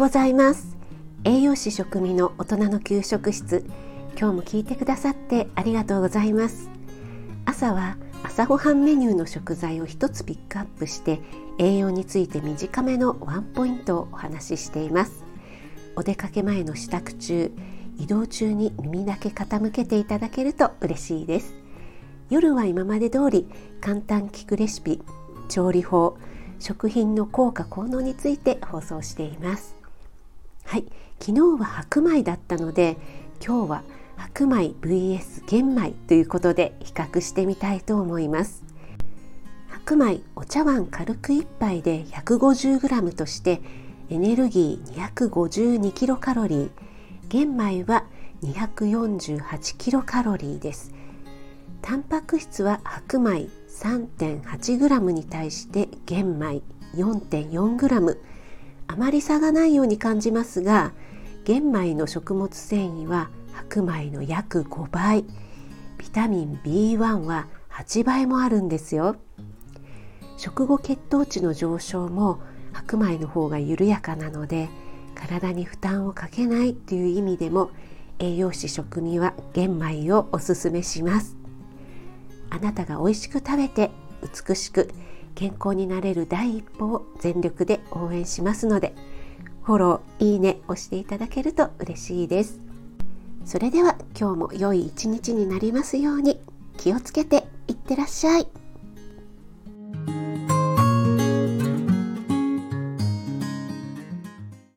ございます。栄養士食味の大人の給食室。今日も聞いてくださってありがとうございます。朝は朝ごはんメニューの食材を一つピックアップして栄養について短めのワンポイントをお話ししています。お出かけ前の支度中移動中に耳だけ傾けていただけると嬉しいです。夜は今まで通り簡単聞くレシピ調理法食品の効果効能について放送しています。はい。昨日は白米だったので今日は白米 vs 玄米ということで比較してみたいと思います。白米お茶碗軽く1杯で 150g としてエネルギー252キロカロリー。玄米は248キロカロリーです。タンパク質は白米 3.8g に対して玄米 4.4g あまり差がないように感じますが玄米の食物繊維は白米の約5倍ビタミン B1 は8倍もあるんですよ。食後血糖値の上昇も白米の方が緩やかなので体に負担をかけないという意味でも栄養士食味は玄米をおすすめします。あなたが美味しく食べて美しく健康になれる第一歩を全力で応援しますのでフォロー、いいね押していただけると嬉しいですそれでは今日も良い一日になりますように気をつけていってらっしゃい。